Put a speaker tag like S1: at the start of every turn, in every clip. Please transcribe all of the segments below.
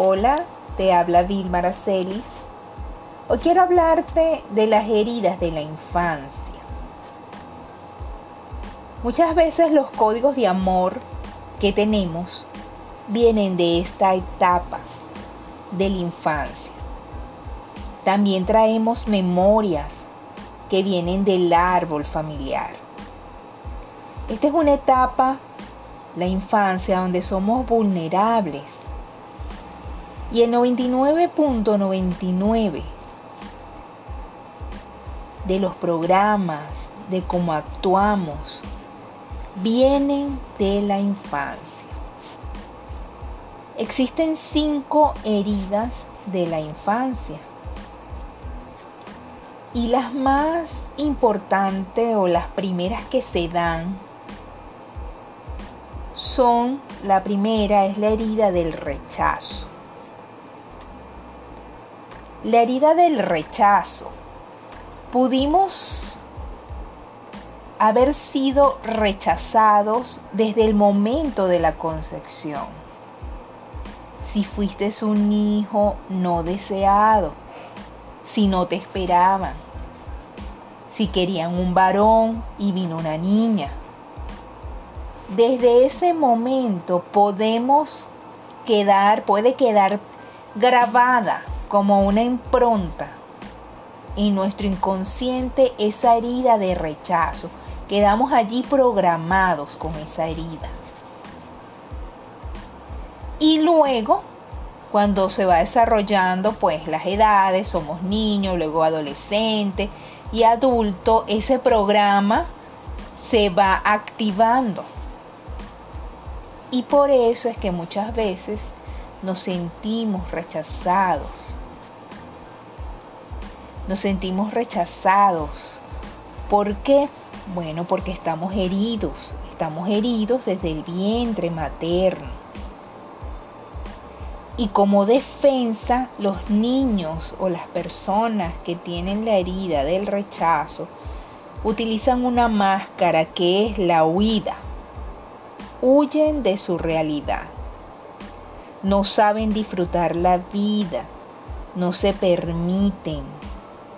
S1: Hola, te habla Vilma Aracelis. Hoy quiero hablarte de las heridas de la infancia. Muchas veces los códigos de amor que tenemos vienen de esta etapa de la infancia. También traemos memorias que vienen del árbol familiar. Esta es una etapa, la infancia, donde somos vulnerables. Y el 99.99 de los programas, de cómo actuamos, vienen de la infancia. Existen cinco heridas de la infancia. Y las más importantes o las primeras que se dan son, la primera es la herida del rechazo. La herida del rechazo. Pudimos haber sido rechazados desde el momento de la concepción si fuiste un hijo no deseado, si no te esperaban, si querían un varón y vino una niña. Desde ese momento podemos quedar, puede quedar grabada como una impronta en nuestro inconsciente esa herida de rechazo. Quedamos allí programados con esa herida. Y luego, cuando se va desarrollando pues las edades, somos niños, luego adolescente y adulto, ese programa se va activando. Y por eso es que muchas veces nos sentimos rechazados. Nos sentimos rechazados. ¿Por qué? Bueno, porque estamos heridos. Estamos heridos desde el vientre materno. Y como defensa, los niños o las personas que tienen la herida del rechazo utilizan una máscara que es la huida. Huyen de su realidad. No saben disfrutar la vida. No se permiten.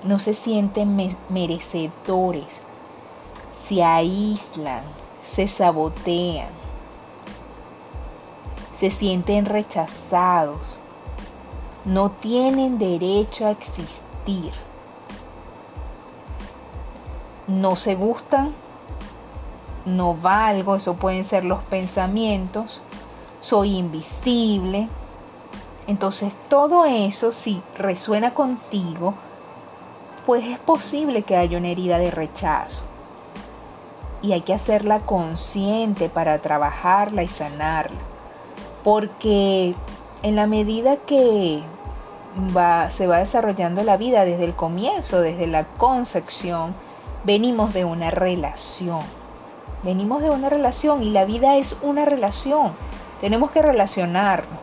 S1: No se sienten merecedores. Se aíslan. Se sabotean se sienten rechazados, no tienen derecho a existir, no se gustan, no valgo, eso pueden ser los pensamientos, soy invisible. Entonces todo eso, si resuena contigo, pues es posible que haya una herida de rechazo. Y hay que hacerla consciente para trabajarla y sanarla porque en la medida que se va desarrollando la vida desde el comienzo, desde la concepción, venimos de una relación. Venimos de una relación y la vida es una relación. Tenemos que relacionarnos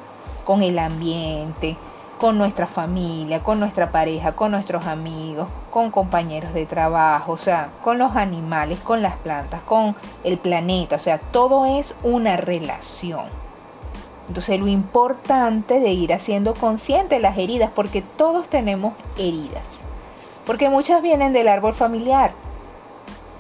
S1: con el ambiente, con nuestra familia, con nuestra pareja, con nuestros amigos, con compañeros de trabajo, o sea, con los animales, con las plantas, con el planeta, o sea, todo es una relación. Entonces lo importante de ir haciendo consciente las heridas, porque todos tenemos heridas, porque muchas vienen del árbol familiar.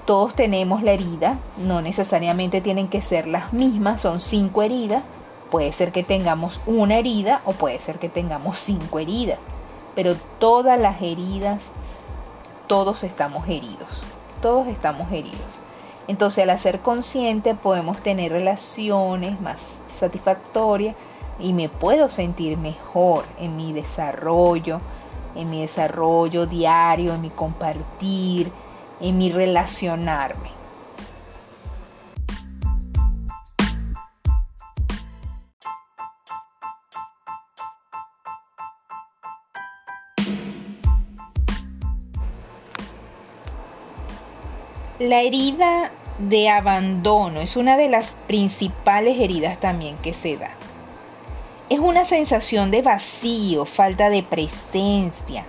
S1: Todos tenemos la herida, no necesariamente tienen que ser las mismas, son cinco heridas. Puede ser que tengamos una herida o puede ser que tengamos cinco heridas, pero todas las heridas, todos estamos heridos, todos estamos heridos. Entonces al hacer consciente podemos tener relaciones más satisfactoria y me puedo sentir mejor en mi desarrollo, en mi desarrollo diario, en mi compartir, en mi relacionarme. La herida de abandono es una de las principales heridas también que se da. Es una sensación de vacío, falta de presencia,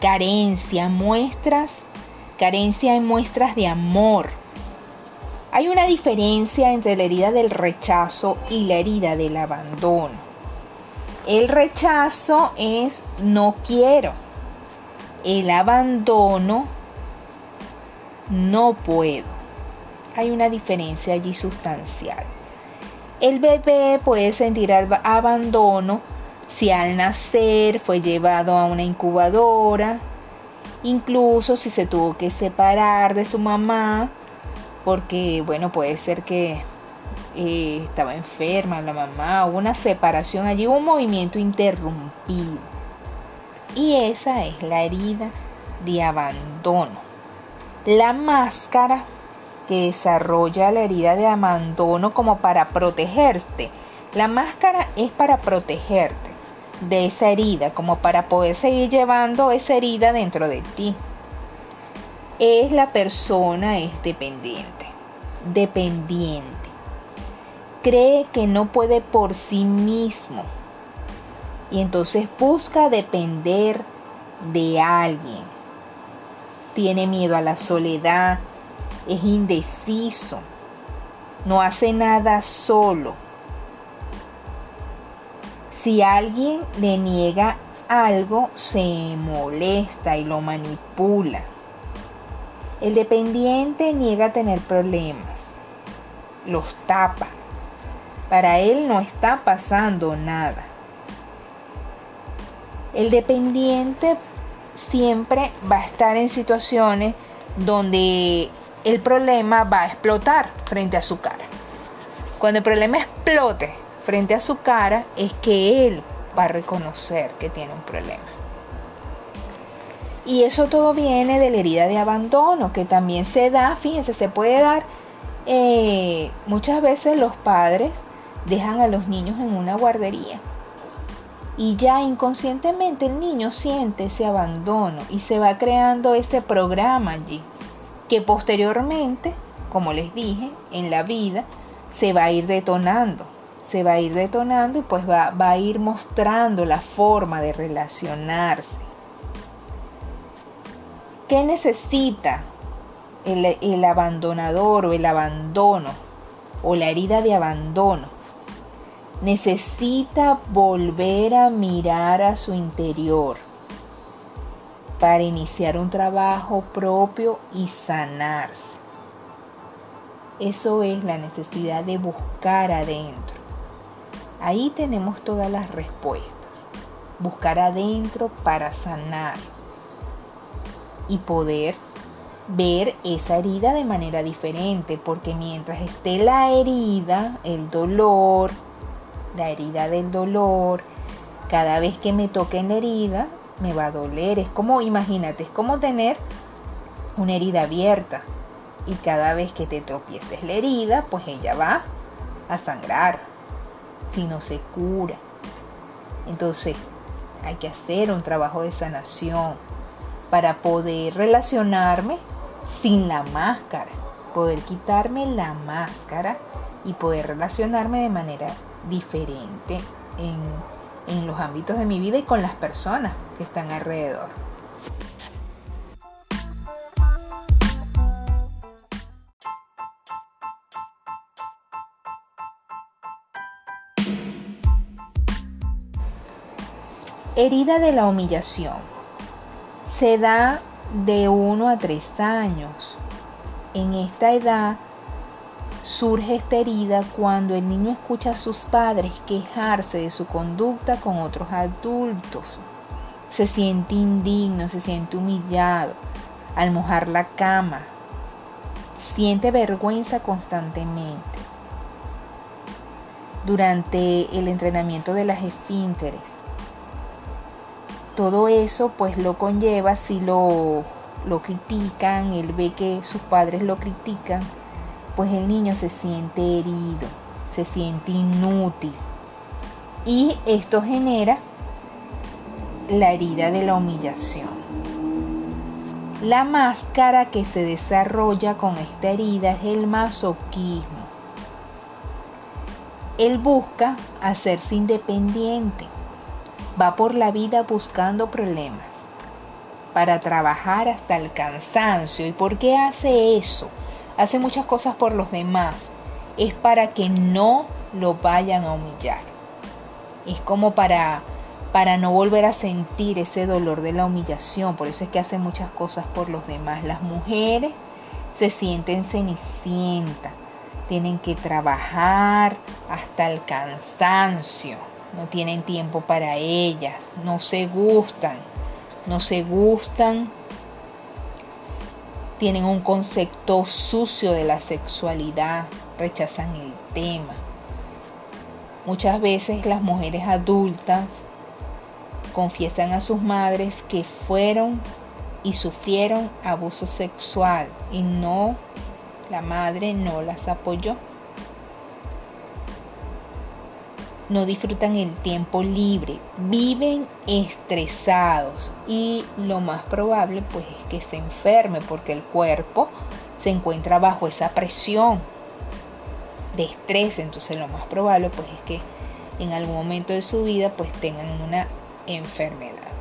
S1: carencia, muestras, carencia en muestras de amor. Hay una diferencia entre la herida del rechazo y la herida del abandono. El rechazo es no quiero. El abandono no puedo. Hay una diferencia allí sustancial. El bebé puede sentir abandono si al nacer fue llevado a una incubadora, incluso si se tuvo que separar de su mamá, porque bueno, puede ser que eh, estaba enferma la mamá, hubo una separación allí, un movimiento interrumpido. Y esa es la herida de abandono. La máscara que desarrolla la herida de abandono como para protegerte. La máscara es para protegerte de esa herida, como para poder seguir llevando esa herida dentro de ti. Es la persona, es dependiente, dependiente. Cree que no puede por sí mismo y entonces busca depender de alguien. Tiene miedo a la soledad, es indeciso, no hace nada solo si alguien le niega algo, se molesta y lo manipula. El dependiente niega tener problemas, los tapa. Para él no está pasando nada. El dependiente siempre va a estar en situaciones donde el problema va a explotar frente a su cara. Cuando el problema explote frente a su cara es que él va a reconocer que tiene un problema. Y eso todo viene de la herida de abandono, que también se da, fíjense, se puede dar, eh, muchas veces los padres dejan a los niños en una guardería. Y ya inconscientemente el niño siente ese abandono y se va creando ese programa allí, que posteriormente, como les dije, en la vida se va a ir detonando se va a ir detonando y pues va, a ir mostrando la forma de relacionarse. ¿Qué necesita el, el abandonador o el abandono o la herida de abandono? Necesita volver a mirar a su interior para iniciar un trabajo propio y sanarse. Eso es la necesidad de buscar adentro. Ahí tenemos todas las respuestas. Buscar adentro para sanar y poder ver esa herida de manera diferente, porque mientras esté la herida, el dolor, la herida del dolor, cada vez que me toque en la herida, me va a doler. Es como, imagínate, es como tener una herida abierta. Y cada vez que te tropieces la herida, pues ella va a sangrar si no se cura. Entonces hay que hacer un trabajo de sanación para poder relacionarme sin la máscara, poder quitarme la máscara y poder relacionarme de manera diferente en, en los ámbitos de mi vida y con las personas que están alrededor. Herida de la humillación. Se da de 1 a 3 años. En esta edad surge esta herida cuando el niño escucha a sus padres quejarse de su conducta con otros adultos. Se siente indigno, se siente humillado al mojar la cama. Siente vergüenza constantemente. Durante el entrenamiento de las esfínteres, todo eso pues lo conlleva si lo, lo critican, él ve que sus padres lo critican, pues el niño se siente herido, se siente inútil. Y esto genera la herida de la humillación. La máscara que se desarrolla con esta herida es el masoquismo. Él busca hacerse independiente, va por la vida buscando problemas para trabajar hasta el cansancio. ¿Y por qué hace eso? Hace muchas cosas por los demás. Es para que no lo vayan a humillar. Es como para, para no volver a sentir ese dolor de la humillación. Por eso es que hacen muchas cosas por los demás. Las mujeres se sienten cenicienta. Tienen que trabajar hasta el cansancio. No tienen tiempo para ellas. No se gustan. No se gustan tienen un concepto sucio de la sexualidad, rechazan el tema. Muchas veces las mujeres adultas confiesan a sus madres que fueron y sufrieron abuso sexual y no, la madre no las apoyó. No disfrutan el tiempo libre, viven estresados y lo más probable pues es que se enferme porque el cuerpo se encuentra bajo esa presión de estrés, entonces lo más probable pues es que en algún momento de su vida pues tengan una enfermedad.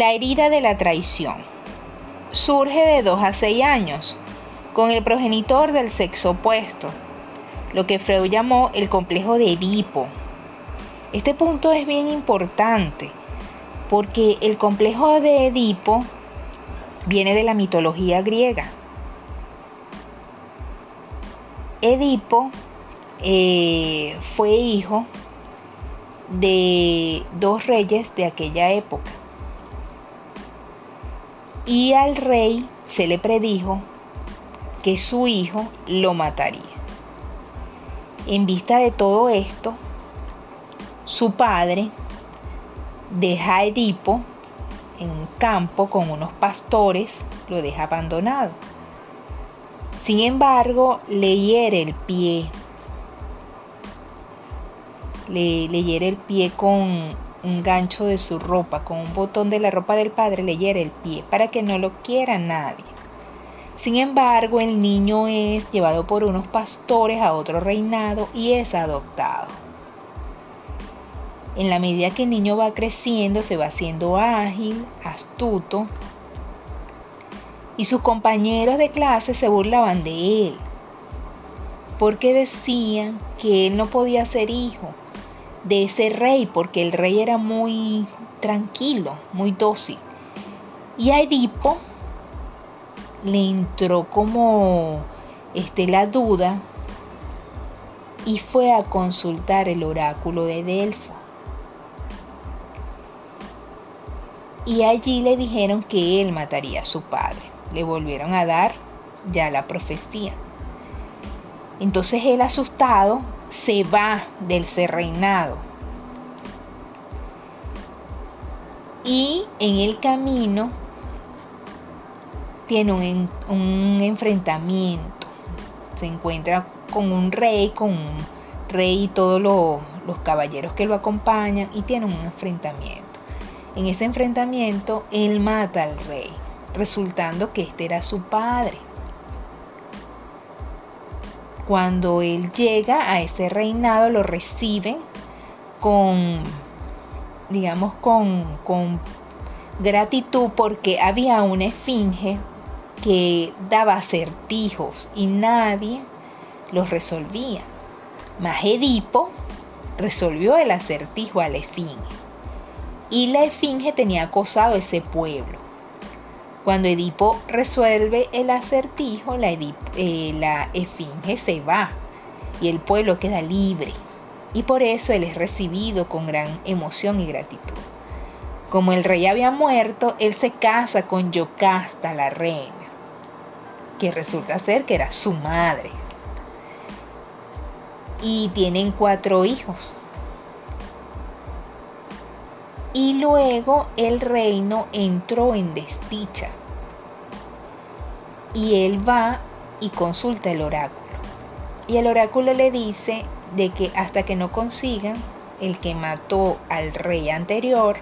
S1: La herida de la traición surge de 2 a 6 años con el progenitor del sexo opuesto, lo que Freud llamó el complejo de Edipo. Este punto es bien importante porque el complejo de Edipo viene de la mitología griega. Edipo eh, fue hijo de dos reyes de aquella época y al rey se le predijo que su hijo lo mataría. En vista de todo esto, su padre deja a Edipo en un campo con unos pastores, lo deja abandonado. Sin embargo, le hiere el pie. Le, le hiere el pie con un gancho de su ropa con un botón de la ropa del padre le hiere el pie para que no lo quiera nadie. Sin embargo, el niño es llevado por unos pastores a otro reinado y es adoptado. En la medida que el niño va creciendo, se va haciendo ágil, astuto, y sus compañeros de clase se burlaban de él, porque decían que él no podía ser hijo, de ese rey, porque el rey era muy tranquilo, muy dócil. Y a Edipo le entró como este, la duda y fue a consultar el oráculo de Delfo. Y allí le dijeron que él mataría a su padre. Le volvieron a dar ya la profecía. Entonces él asustado se va del reinado. Y en el camino tiene un, un, enfrentamiento. Se encuentra con un rey, con un rey y todos los caballeros que lo acompañan y tiene un enfrentamiento. En ese enfrentamiento él mata al rey, resultando que este era su padre cuando él llega a ese reinado lo reciben con, digamos, con, con gratitud porque había una esfinge que daba acertijos y nadie los resolvía. Mas Edipo resolvió el acertijo a la esfinge. Y la esfinge tenía acosado ese pueblo. Cuando Edipo resuelve el acertijo, la, eh, la se va y el pueblo queda libre. Y por eso él es recibido con gran emoción y gratitud. Como el rey había muerto, él se casa con Yocasta, la reina, que resulta ser que era su madre. Y tienen cuatro hijos. Y luego el reino entró en desdicha. Y él va y consulta el oráculo. Y el oráculo le dice de que hasta que no consigan el que mató al rey anterior,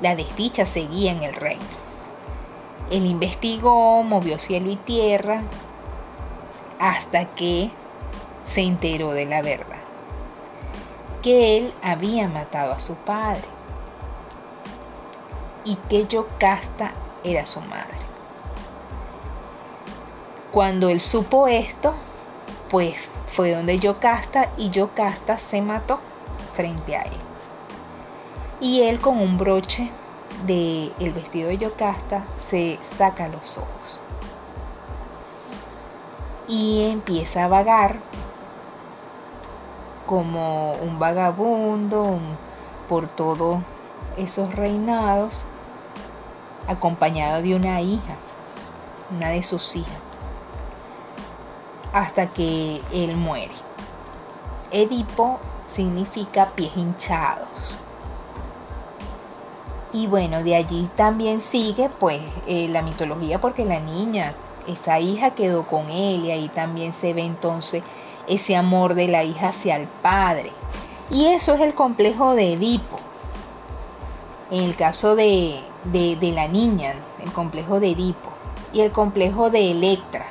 S1: la desdicha seguía en el reino. Él investigó, movió cielo y tierra, hasta que se enteró de la verdad, que él había matado a su padre y que Yocasta era su madre. Cuando él supo esto, pues fue donde Yocasta y Yocasta se mató frente a él. Y él con un broche del el vestido de Yocasta se saca los ojos. Y empieza a vagar como un vagabundo por todos esos reinados, acompañado de una hija, una de sus hijas, hasta que él muere. Edipo significa pies hinchados. Y bueno, de allí también sigue pues eh, la mitología porque la niña, esa hija quedó con él y ahí también se ve entonces ese amor de la hija hacia el padre. Y eso es el complejo de Edipo. En el caso de, de, la niña, el complejo de Edipo. Y el complejo de Electra.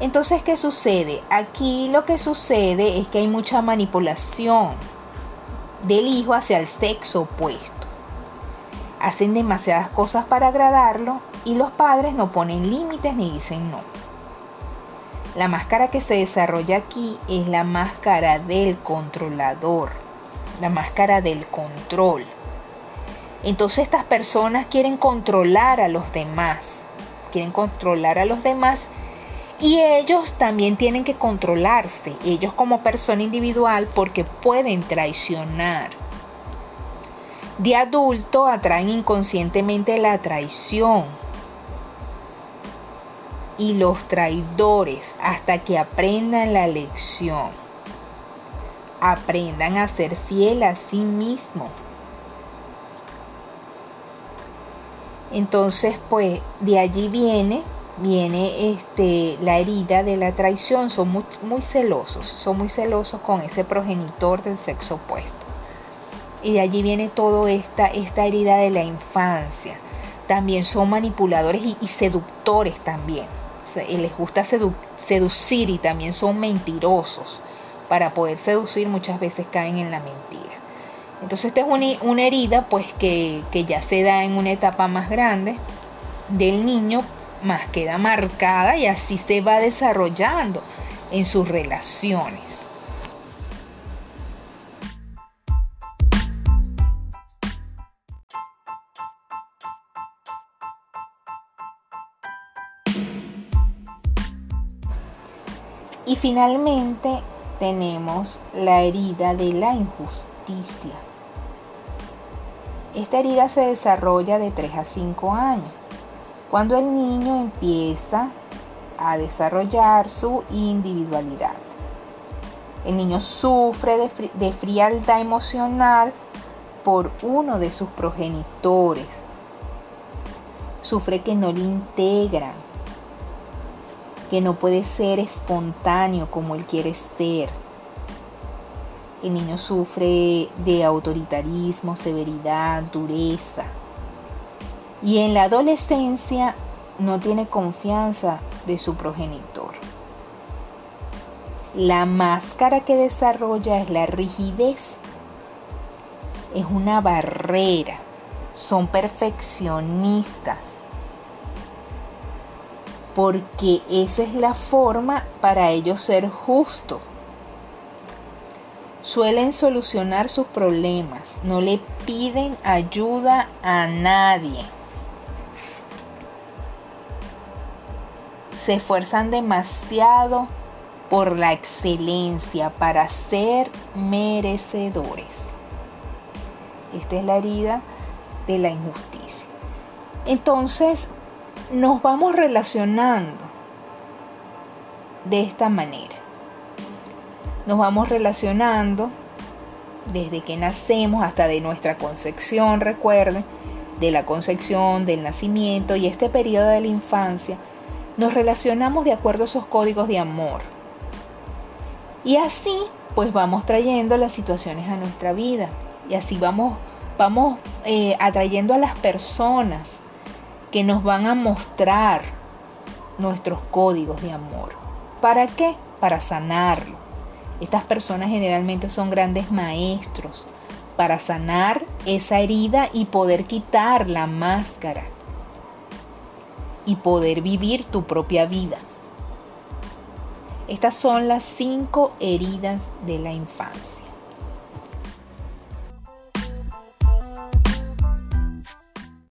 S1: Entonces, ¿qué sucede? Aquí lo que sucede es que hay mucha manipulación del hijo hacia el sexo opuesto hacen demasiadas cosas para agradarlo y los padres no ponen límites ni dicen no. La máscara que se desarrolla aquí es la máscara del controlador, la máscara del control. Entonces estas personas quieren controlar a los demás, quieren controlar a los demás y ellos también tienen que controlarse, ellos como persona individual, porque pueden traicionar de adulto atraen inconscientemente la traición y los traidores hasta que aprendan la lección. Aprendan a ser fiel a sí mismo. Entonces, pues de allí viene viene este la herida de la traición, son muy, celosos, son muy celosos con ese progenitor del sexo opuesto. Y de allí viene toda esta, esta herida de la infancia. También son manipuladores y, seductores también. les gusta seducir y también son mentirosos. Para poder seducir muchas veces caen en la mentira. Entonces esta es una, herida pues que, que ya se da en una etapa más grande del niño, más queda marcada y así se va desarrollando en sus relaciones. Y finalmente tenemos la herida de la injusticia. Esta herida se desarrolla de 3 a 5 años, cuando el niño empieza a desarrollar su individualidad. El niño sufre de, frialdad emocional por uno de sus progenitores. Sufre que no le integran, que no puede ser espontáneo como él quiere ser. El niño sufre de autoritarismo, severidad, dureza. Y en la adolescencia no tiene confianza de su progenitor. La máscara que desarrolla es la rigidez. Es una barrera. Son perfeccionistas porque esa es la forma para ellos ser justos. Suelen solucionar sus problemas, no le piden ayuda a nadie. Se esfuerzan demasiado por la excelencia para ser merecedores. Esta es la herida de la injusticia. Entonces, nos vamos relacionando de esta manera. Nos vamos relacionando desde que nacemos hasta de nuestra concepción, recuerden, de la concepción, del nacimiento y este periodo de la infancia, nos relacionamos de acuerdo a esos códigos de amor. Y así, pues vamos trayendo las situaciones a nuestra vida y así vamos, vamos eh, atrayendo a las personas que nos van a mostrar nuestros códigos de amor. ¿Para qué? Para sanarlo. Estas personas generalmente son grandes maestros para sanar esa herida y poder quitar la máscara y poder vivir tu propia vida. Estas son las cinco heridas de la infancia.